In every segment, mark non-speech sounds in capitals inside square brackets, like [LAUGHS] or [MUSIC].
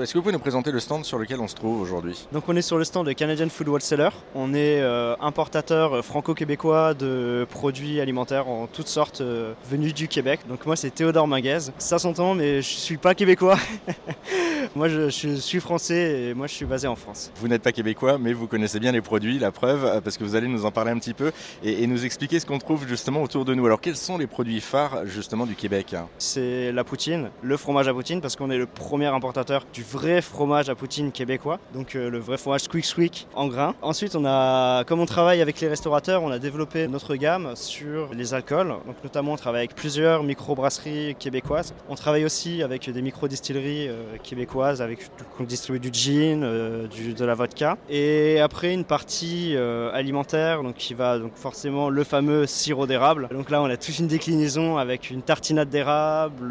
Est-ce que vous pouvez nous présenter le stand sur lequel on se trouve aujourd'hui? Donc on est sur le stand de Canadian Food Wholesaler. On est euh, importateur euh, franco-québécois de produits alimentaires en toutes sortes euh, venus du Québec. Donc moi c'est Théodore Minguez. Ça s'entend mais je suis pas québécois. [LAUGHS] moi je, je suis français et moi je suis basé en France. Vous n'êtes pas québécois mais vous connaissez bien les produits, la preuve, parce que vous allez nous en parler un petit peu et, et nous expliquer ce qu'on trouve justement autour de nous. Alors quels sont les produits phares justement du Québec? C'est la poutine, le fromage à poutine parce qu'on est le premier importateur du vrai fromage à poutine québécois, donc euh, le vrai fromage squeak squeak en grains. Ensuite, on a, comme on travaille avec les restaurateurs, on a développé notre gamme sur les alcools. Donc notamment, on travaille avec plusieurs micro-brasseries québécoises. On travaille aussi avec des micro-distilleries euh, québécoises, avec on distribue du gin, euh, de la vodka. Et après, une partie alimentaire, donc qui va donc forcément le fameux sirop d'érable. Donc là, on a toute une déclinaison avec une tartinade d'érable.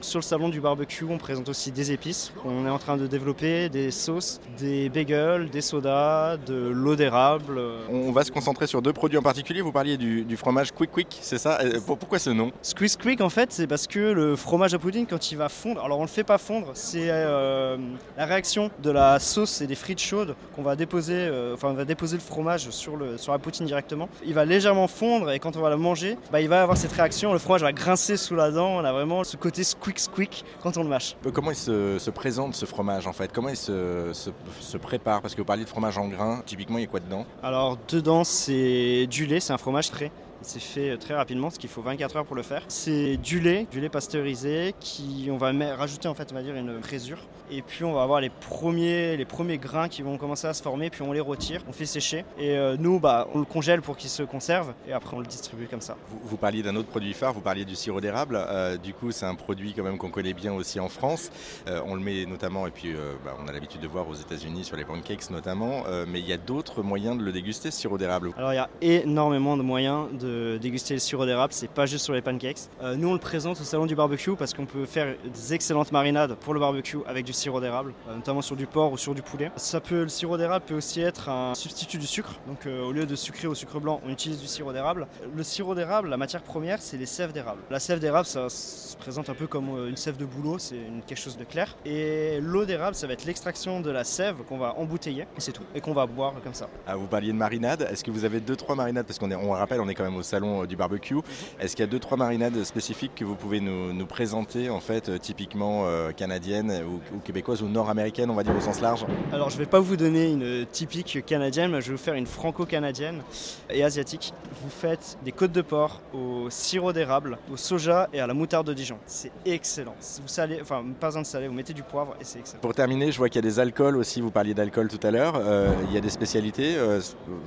sur le salon du barbecue, on présente aussi des épices qu'on est en train de développer, des sauces, des bagels, des sodas, de l'eau d'érable. On va se concentrer sur deux produits en particulier. Vous parliez du, du fromage Quick Quick, c'est ça? Euh, pour- Pourquoi ce nom? Squeeze Quick, en fait, c'est parce que le fromage à poutine, quand il va fondre, alors on le fait pas fondre, c'est euh, la réaction de la sauce et des frites chaudes qu'on va déposer, euh, enfin on va déposer le fromage sur, le, sur la poutine directement. Il va légèrement fondre et quand on va la manger, bah, il va avoir cette réaction, le fromage va grincer sous la dent, on a vraiment ce côté squeak squeak quand on le mâche. Comment il se, se présente ce fromage en fait? Comment il se, prépare? Parce que vous parliez de fromage en grains, typiquement il y a quoi dedans? Alors dedans c'est du lait, c'est un fromage frais. C'est fait euh, très rapidement, parce qu'il faut 24 heures pour le faire. C'est du lait, du lait pasteurisé, qui on va rajouter en fait, on va dire une présure. Et puis on va avoir les premiers, les premiers grains qui vont commencer à se former, puis on les retire, on fait sécher. Et euh, nous, bah, on le congèle pour qu'il se conserve, et après on le distribue comme ça. Vous, vous parliez d'un autre produit phare, vous parliez du sirop d'érable. Euh, du coup, c'est un produit quand même qu'on connaît bien aussi en France. Euh, on le met notamment, et puis bah, on a l'habitude de voir aux États-Unis sur les pancakes notamment. Mais il y a d'autres moyens de le déguster, ce sirop d'érable? Alors il y a énormément de moyens de déguster le sirop d'érable, c'est pas juste sur les pancakes. Euh, nous on le présente au salon du barbecue parce qu'on peut faire des excellentes marinades pour le barbecue avec du sirop d'érable, euh, notamment sur du porc ou sur du poulet. Ça peut, le sirop d'érable peut aussi être un substitut du sucre, donc euh, au lieu de sucrer au sucre blanc, on utilise du sirop d'érable. Le sirop d'érable, la matière première, c'est les sèves d'érable. La sève d'érable, ça se présente un peu comme une sève de bouleau, c'est quelque chose de clair. Et l'eau d'érable, ça va être l'extraction de la sève qu'on va embouteiller, et c'est tout, et qu'on va boire comme ça. Ah, vous parliez de marinade. Est-ce que vous avez deux trois marinades? Parce qu'on est, on rappelle, on est quand même au salon euh, du barbecue. Est-ce qu'il y a deux trois marinades spécifiques que vous pouvez nous, nous présenter en fait, euh, typiquement euh, canadiennes ou, ou québécoises ou nord-américaines, on va dire au sens large? Alors je vais pas vous donner une typique canadienne, mais je vais vous faire une franco-canadienne et asiatique. Vous faites des côtes de porc au sirop d'érable, au soja et à la moutarde de Dijon. C'est excellent. Vous salez, enfin pas besoin de saler, vous mettez du poivre et c'est excellent. Pour terminer, je vois qu'il y a des alcools aussi. Vous parliez d'alcool tout à l'heure. Euh, il y a des spécialités euh,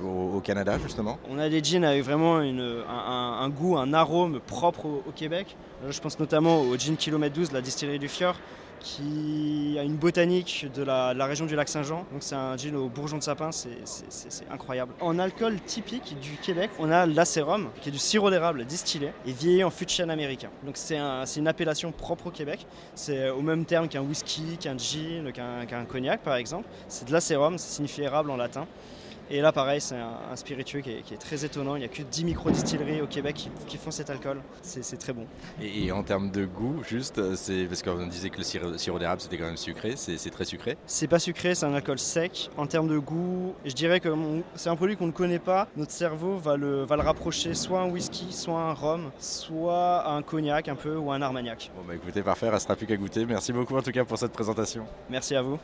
au, au Canada justement? On a des jeans avec vraiment une- un, goût, un arôme propre au, Québec. Là, je pense notamment au gin Kilomètre 12 de la distillerie du Fjord qui a une botanique de la, région du lac Saint-Jean. Donc c'est un gin au bourgeon de sapin, c'est- incroyable. En alcool typique du Québec, on a l'acérum, qui est du sirop d'érable distillé et vieilli en fût de chêne américain. Donc c'est un- c'est une appellation propre au Québec. C'est au même terme qu'un whisky, qu'un gin, qu'un cognac par exemple. C'est de l'acérum, ça signifie érable en latin. Et là, pareil, c'est un, un spiritueux qui est, qui est très étonnant. Il n'y a que 10 micro-distilleries au Québec qui, qui font cet alcool. C'est très bon. Et, et en termes de goût, juste, euh, c'est parce qu'on disait que le sirop, sirop d'érable c'était quand même sucré. C'est très sucré? C'est pas sucré, c'est un alcool sec. En termes de goût, je dirais que c'est un produit qu'on ne connaît pas. Notre cerveau va le, va le rapprocher soit à un whisky, soit à un rhum, soit à un cognac un peu ou à un armagnac. Bon bah écoutez, parfait, restera plus qu'à goûter. Merci beaucoup en tout cas pour cette présentation. Merci à vous.